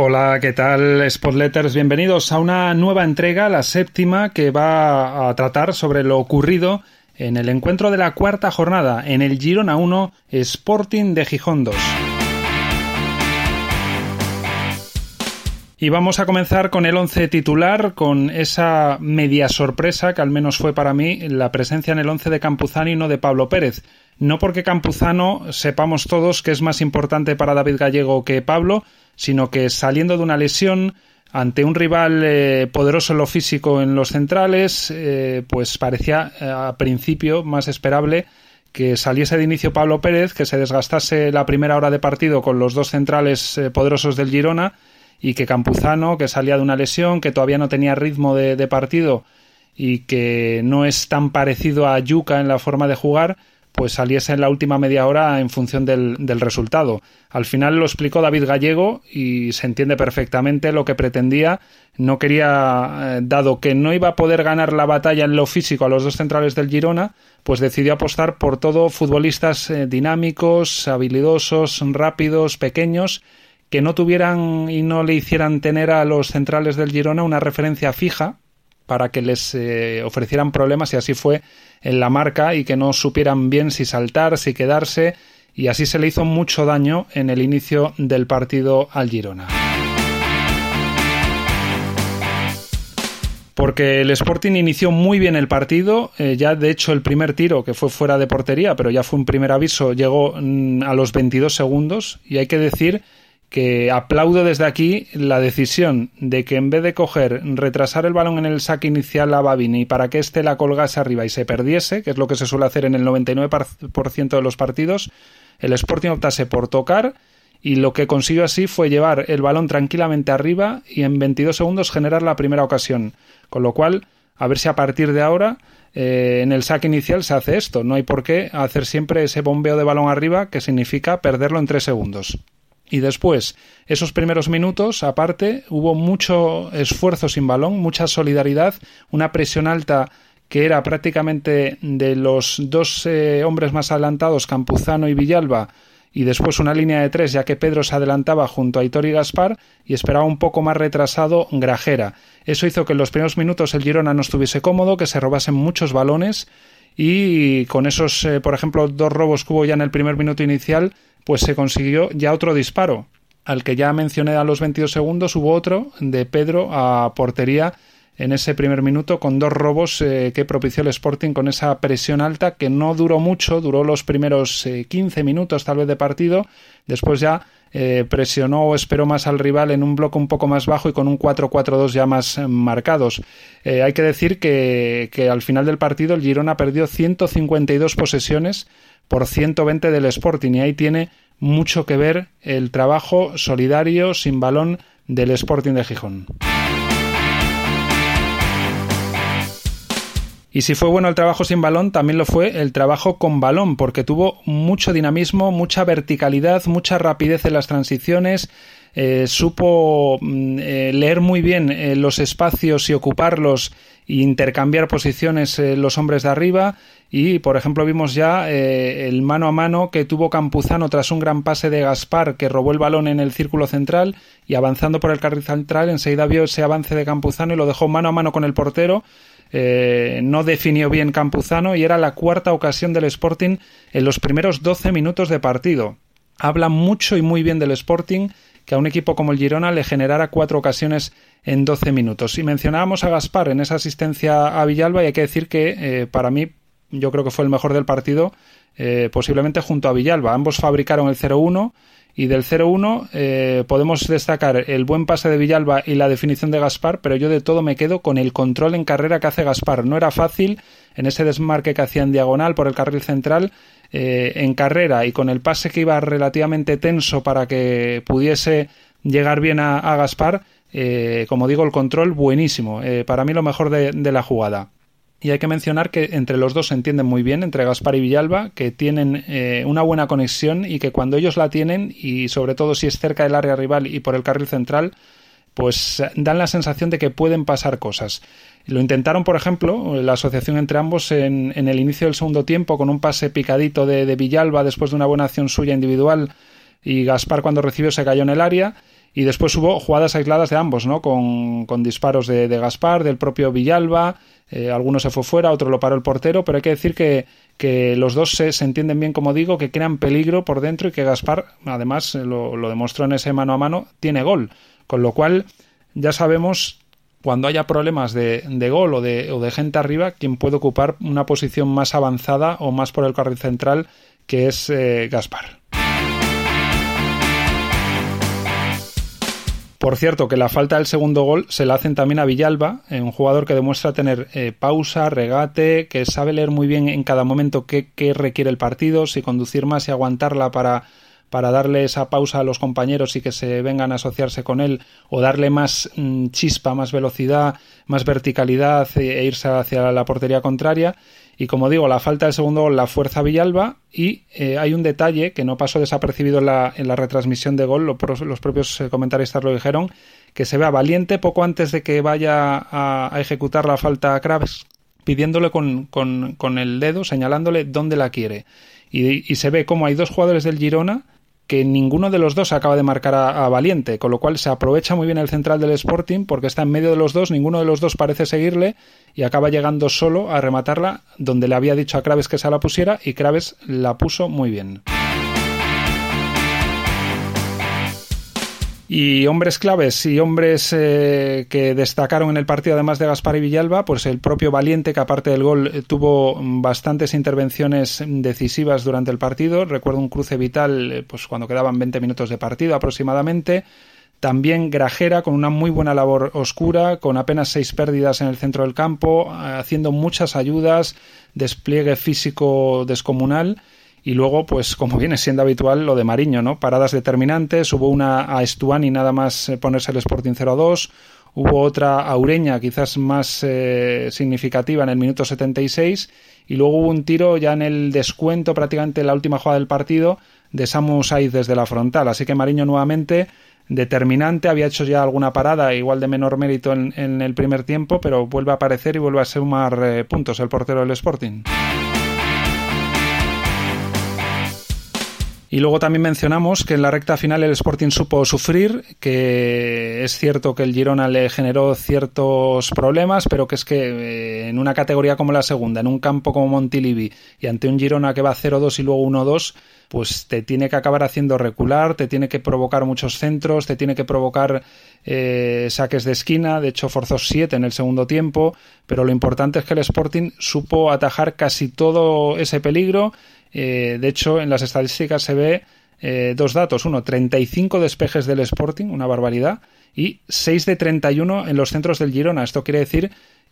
Hola, ¿qué tal, Spotletters? Bienvenidos a una nueva entrega, la séptima, que va a tratar sobre lo ocurrido en el encuentro de la cuarta jornada en el Girona 1 Sporting de Gijón 2. Y vamos a comenzar con el once titular, con esa media sorpresa que al menos fue para mí la presencia en el once de Campuzano y no de Pablo Pérez. No porque Campuzano sepamos todos que es más importante para David Gallego que Pablo, sino que saliendo de una lesión ante un rival eh, poderoso en lo físico en los centrales, eh, pues parecía eh, a principio más esperable que saliese de inicio Pablo Pérez, que se desgastase la primera hora de partido con los dos centrales poderosos del Girona y que Campuzano, que salía de una lesión, que todavía no tenía ritmo de, de partido y que no es tan parecido a Yuca en la forma de jugar, pues saliese en la última media hora en función del, del, resultado. Al final lo explicó David Gallego y se entiende perfectamente lo que pretendía. No quería, eh, dado que no iba a poder ganar la batalla en lo físico a los dos centrales del Girona, pues decidió apostar por todo futbolistas eh, dinámicos, habilidosos, rápidos, pequeños, que no tuvieran y no le hicieran tener a los centrales del Girona una referencia fija para que les eh, ofrecieran problemas y así fue en la marca y que no supieran bien si saltar, si quedarse y así se le hizo mucho daño en el inicio del partido al Girona. Porque el Sporting inició muy bien el partido, eh, ya de hecho el primer tiro, que fue fuera de portería, pero ya fue un primer aviso, llegó mm, a los 22 segundos y hay que decir que aplaudo desde aquí la decisión de que en vez de coger, retrasar el balón en el saque inicial a Babini para que éste la colgase arriba y se perdiese, que es lo que se suele hacer en el 99% de los partidos, el Sporting optase por tocar y lo que consiguió así fue llevar el balón tranquilamente arriba y en 22 segundos generar la primera ocasión. Con lo cual, a ver si a partir de ahora eh, en el saque inicial se hace esto. No hay por qué hacer siempre ese bombeo de balón arriba que significa perderlo en 3 segundos. Y después, esos primeros minutos, aparte, hubo mucho esfuerzo sin balón, mucha solidaridad, una presión alta que era prácticamente de los dos eh, hombres más adelantados, Campuzano y Villalba, y después una línea de tres, ya que Pedro se adelantaba junto a Hitor y Gaspar y esperaba un poco más retrasado Grajera. Eso hizo que en los primeros minutos el Girona no estuviese cómodo, que se robasen muchos balones y con esos, eh, por ejemplo, dos robos que hubo ya en el primer minuto inicial, pues se consiguió ya otro disparo. Al que ya mencioné a los 22 segundos hubo otro de Pedro a portería en ese primer minuto con dos robos eh, que propició el Sporting con esa presión alta que no duró mucho, duró los primeros 15 eh, minutos tal vez de partido, después ya eh, presionó o esperó más al rival en un bloque un poco más bajo y con un 4-4-2 ya más marcados. hay que decir que, que al final del partido el Girona perdió 152 posesiones por 120 del Sporting y ahí tiene mucho que ver el trabajo solidario sin balón del Sporting de Gijón. Y si fue bueno el trabajo sin balón, también lo fue el trabajo con balón, porque tuvo mucho dinamismo, mucha verticalidad, mucha rapidez en las transiciones, eh, supo mm, eh, leer muy bien eh, los espacios y ocuparlos e intercambiar posiciones los hombres de arriba. Y por ejemplo vimos ya el mano a mano que tuvo Campuzano tras un gran pase de Gaspar que robó el balón en el círculo central y avanzando por el carril central enseguida vio ese avance de Campuzano y lo dejó mano a mano con el portero no definió bien Campuzano y era la cuarta ocasión del Sporting en los primeros 12 minutos de partido. Habla mucho y muy bien del Sporting que a un equipo como el Girona le generara cuatro ocasiones en 12 minutos. Y mencionábamos a Gaspar en esa asistencia a Villalba y hay que decir que eh, para mí yo creo que fue el mejor del partido, eh, posiblemente junto a Villalba. Ambos fabricaron el 0-1 y del 0-1 eh, podemos destacar el buen pase de Villalba y la definición de Gaspar, pero yo de todo me quedo con el control en carrera que hace Gaspar. No era fácil en ese desmarque que hacía en diagonal por el carril central eh, en carrera y con el pase que iba relativamente tenso para que pudiese llegar bien a, Gaspar, eh, como digo, el control buenísimo. Eh, para mí lo mejor de, la jugada. Y hay que mencionar que entre los dos se entienden muy bien, entre Gaspar y Villalba, que tienen una buena conexión y que cuando ellos la tienen, y sobre todo si es cerca del área rival y por el carril central, pues dan la sensación de que pueden pasar cosas. Lo intentaron, por ejemplo, la asociación entre ambos en, el inicio del segundo tiempo con un pase picadito de, Villalba después de una buena acción suya individual y Gaspar cuando recibió se cayó en el área Y después hubo jugadas aisladas de ambos, ¿no? Con, con disparos de, de, Gaspar, del propio Villalba. Eh, alguno se fue fuera, otro lo paró el portero, pero hay que decir que, que los dos se, entienden bien, como digo, que crean peligro por dentro y que Gaspar, además, lo, lo demostró en ese mano a mano, tiene gol. Con lo cual, ya sabemos cuando haya problemas de, de gol o de, o de, gente arriba, quien puede ocupar una posición más avanzada o más por el carril central, que es eh, Gaspar. Por cierto, que la falta del segundo gol se la hacen también a Villalba, eh, un jugador que demuestra tener eh, pausa, regate, que sabe leer muy bien en cada momento qué, qué requiere el partido, si conducir más y aguantarla para para darle esa pausa a los compañeros y que se vengan a asociarse con él o darle más mmm, chispa, más velocidad, más verticalidad e, e irse hacia la portería contraria. Y como digo, la falta de segundo gol la fuerza Villalba y eh, hay un detalle que no pasó desapercibido en la, en la retransmisión de gol, los, propios eh, comentaristas lo dijeron, que se vea valiente poco antes de que vaya a, ejecutar la falta a Kraves, pidiéndole con, con, con, el dedo, señalándole dónde la quiere. Y, y se ve como hay dos jugadores del Girona que ninguno de los dos acaba de marcar a, a, Valiente, con lo cual se aprovecha muy bien el central del Sporting porque está en medio de los dos, ninguno de los dos parece seguirle y acaba llegando solo a rematarla donde le había dicho a Kraves que se la pusiera y Kraves la puso muy bien. Y hombres claves y hombres eh, que destacaron en el partido, además de Gaspar y Villalba, pues el propio Valiente, que aparte del gol eh, tuvo bastantes intervenciones decisivas durante el partido. Recuerdo un cruce vital eh, pues cuando quedaban 20 minutos de partido aproximadamente. También Grajera con una muy buena labor oscura, con apenas seis pérdidas en el centro del campo, haciendo muchas ayudas, despliegue físico descomunal y luego, pues como viene siendo habitual, lo de Mariño, ¿no? Paradas determinantes, hubo una a Estuani nada más eh, ponerse el Sporting 0-2, hubo otra a Ureña quizás más eh, significativa en el minuto 76 y luego hubo un tiro ya en el descuento prácticamente en la última jugada del partido de Samu Saiz desde la frontal, así que Mariño nuevamente determinante, había hecho ya alguna parada, igual de menor mérito en, en el primer tiempo, pero vuelve a aparecer y vuelve a sumar eh, puntos el portero del Sporting. Y luego también mencionamos que en la recta final el Sporting supo sufrir, que es cierto que el Girona le generó ciertos problemas, pero que es que eh, en una categoría como la segunda, en un campo como Montilivi y ante un Girona que va 0-2 y luego 1-2, pues te tiene que acabar haciendo recular, te tiene que provocar muchos centros, te tiene que provocar eh, saques de esquina, de hecho forzó 7 en el segundo tiempo, pero lo importante es que el Sporting supo atajar casi todo ese peligro eh, de hecho, en las estadísticas se ve eh, dos datos. Uno, 35 despejes del Sporting, una barbaridad, y 6 de 31 en los centros del Girona. Esto quiere decir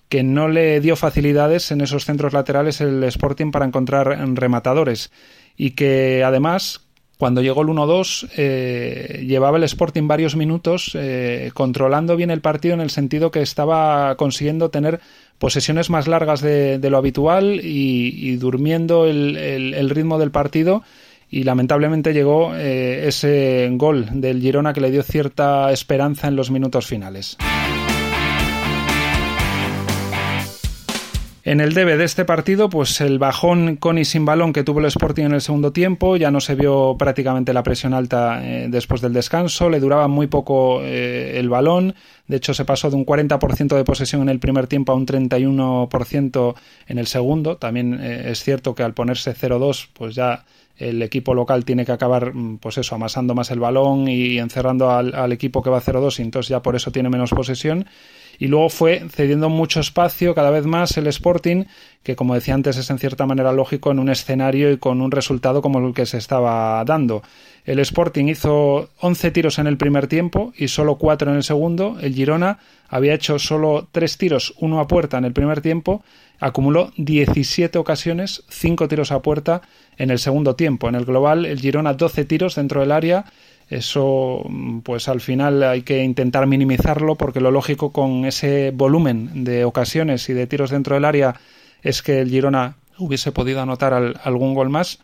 que no le dio facilidades en esos centros laterales el Sporting para encontrar rematadores y que además cuando llegó el 1-2 eh, llevaba el Sporting varios minutos eh, controlando bien el partido en el sentido que estaba consiguiendo tener posesiones más largas de, lo habitual y, durmiendo el, ritmo del partido y lamentablemente llegó eh, ese gol del Girona que le dio cierta esperanza en los minutos finales. En el debe de este partido, pues el bajón con y sin balón que tuvo el Sporting en el segundo tiempo, ya no se vio prácticamente la presión alta eh, después del descanso, le duraba muy poco eh, el balón, de hecho se pasó de un 40% de posesión en el primer tiempo a un 31% en el segundo, también eh, es cierto que al ponerse 0-2, pues ya el equipo local tiene que acabar, mm, pues eso, amasando más el balón y encerrando al, equipo que va 0-2 y entonces ya por eso tiene menos posesión y luego fue cediendo mucho espacio cada vez más el Sporting, que como decía antes es en cierta manera lógico en un escenario y con un resultado como el que se estaba dando. El Sporting hizo 11 tiros en el primer tiempo y solo 4 en el segundo. El Girona había hecho solo 3 tiros, uno a puerta en el primer tiempo. Acumuló 17 ocasiones, 5 tiros a puerta en el segundo tiempo. En el global, el Girona 12 tiros dentro del área eso, pues al final hay que intentar minimizarlo porque lo lógico con ese volumen de ocasiones y de tiros dentro del área es que el Girona hubiese podido anotar al, algún gol más.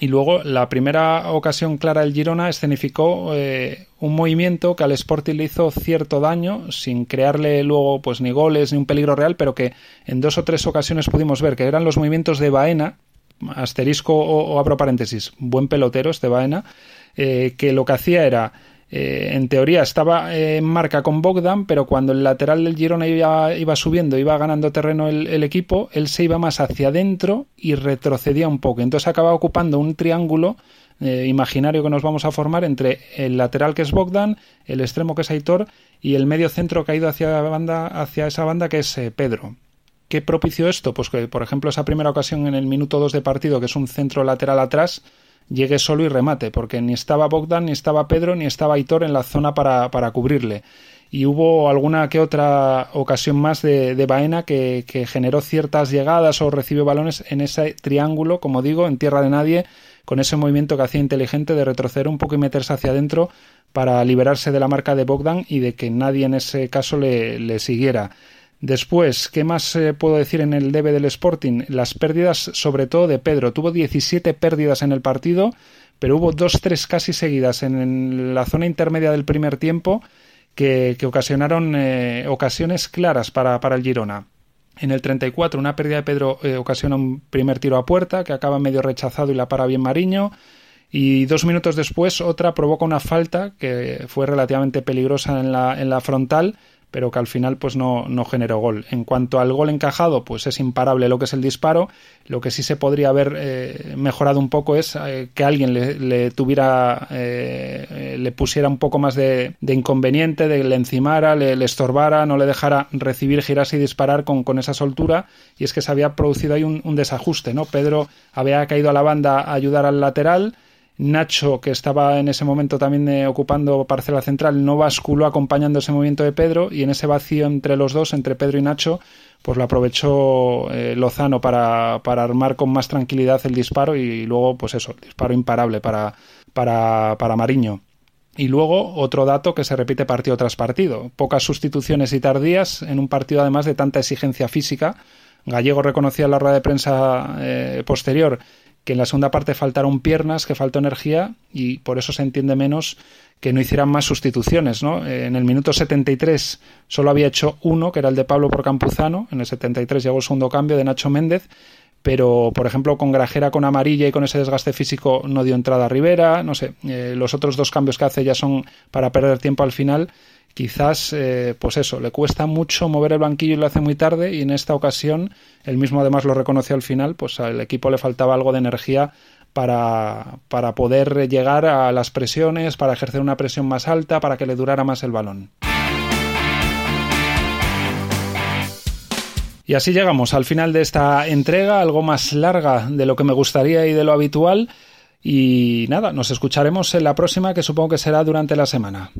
Y luego la primera ocasión clara del Girona escenificó eh, un movimiento que al Sporting le hizo cierto daño sin crearle luego pues ni goles ni un peligro real, pero que en dos o tres ocasiones pudimos ver que eran los movimientos de Baena, asterisco o, abro paréntesis, buen pelotero este Baena, eh, que lo que hacía era eh, en teoría estaba en marca con Bogdan, pero cuando el lateral del Girona iba, subiendo, iba ganando terreno el, equipo, él se iba más hacia adentro y retrocedía un poco. Entonces acaba ocupando un triángulo eh, imaginario que nos vamos a formar entre el lateral que es Bogdan, el extremo que es Aitor y el medio centro que ha ido hacia, banda, hacia esa banda que es eh, Pedro. ¿Qué propició esto? Pues que, por ejemplo, esa primera ocasión en el minuto 2 de partido, que es un centro lateral atrás, llegue solo y remate, porque ni estaba Bogdan, ni estaba Pedro, ni estaba Aitor en la zona para, para cubrirle. Y hubo alguna que otra ocasión más de, de Baena que, que, generó ciertas llegadas o recibió balones en ese triángulo, como digo, en tierra de nadie, con ese movimiento que hacía inteligente de retroceder un poco y meterse hacia adentro para liberarse de la marca de Bogdan y de que nadie en ese caso le, le siguiera. Después, ¿qué más eh, puedo decir en el debe del Sporting? Las pérdidas, sobre todo de Pedro. Tuvo 17 pérdidas en el partido, pero hubo dos, tres casi seguidas en la zona intermedia del primer tiempo que, ocasionaron eh, ocasiones claras para, el Girona. En el 34, una pérdida de Pedro eh, ocasiona un primer tiro a puerta que acaba medio rechazado y la para bien Mariño. Y dos minutos después, otra provoca una falta que fue relativamente peligrosa en la, en la frontal pero que al final pues no, no generó gol. En cuanto al gol encajado, pues es imparable lo que es el disparo. Lo que sí se podría haber eh, mejorado un poco es eh, que alguien le, tuviera, eh, le pusiera un poco más de, inconveniente, de le encimara, le, estorbara, no le dejara recibir, girarse y disparar con, con esa soltura. Y es que se había producido ahí un, un desajuste, ¿no? Pedro había caído a la banda a ayudar al lateral Nacho, que estaba en ese momento también eh, ocupando parcela central, no basculó acompañando ese movimiento de Pedro y en ese vacío entre los dos, entre Pedro y Nacho, pues lo aprovechó eh, Lozano para, armar con más tranquilidad el disparo y luego, pues eso, el disparo imparable para, para, para Mariño. Y luego otro dato que se repite partido tras partido. Pocas sustituciones y tardías en un partido además de tanta exigencia física. Gallego reconocía en la rueda de prensa eh, posterior que en la segunda parte faltaron piernas, que faltó energía y por eso se entiende menos que no hicieran más sustituciones. ¿no? En el minuto 73 solo había hecho uno, que era el de Pablo por Campuzano. En el 73 llegó el segundo cambio de Nacho Méndez. Pero, por ejemplo, con Grajera con amarilla y con ese desgaste físico no dio entrada a Rivera. No sé, eh, los otros dos cambios que hace ya son para perder tiempo al final quizás, eh, pues eso, le cuesta mucho mover el banquillo y lo hace muy tarde y en esta ocasión, él mismo además lo reconoció al final, pues al equipo le faltaba algo de energía para, para poder llegar a las presiones, para ejercer una presión más alta, para que le durara más el balón. Y así llegamos al final de esta entrega, algo más larga de lo que me gustaría y de lo habitual. Y nada, nos escucharemos en la próxima que supongo que será durante la semana.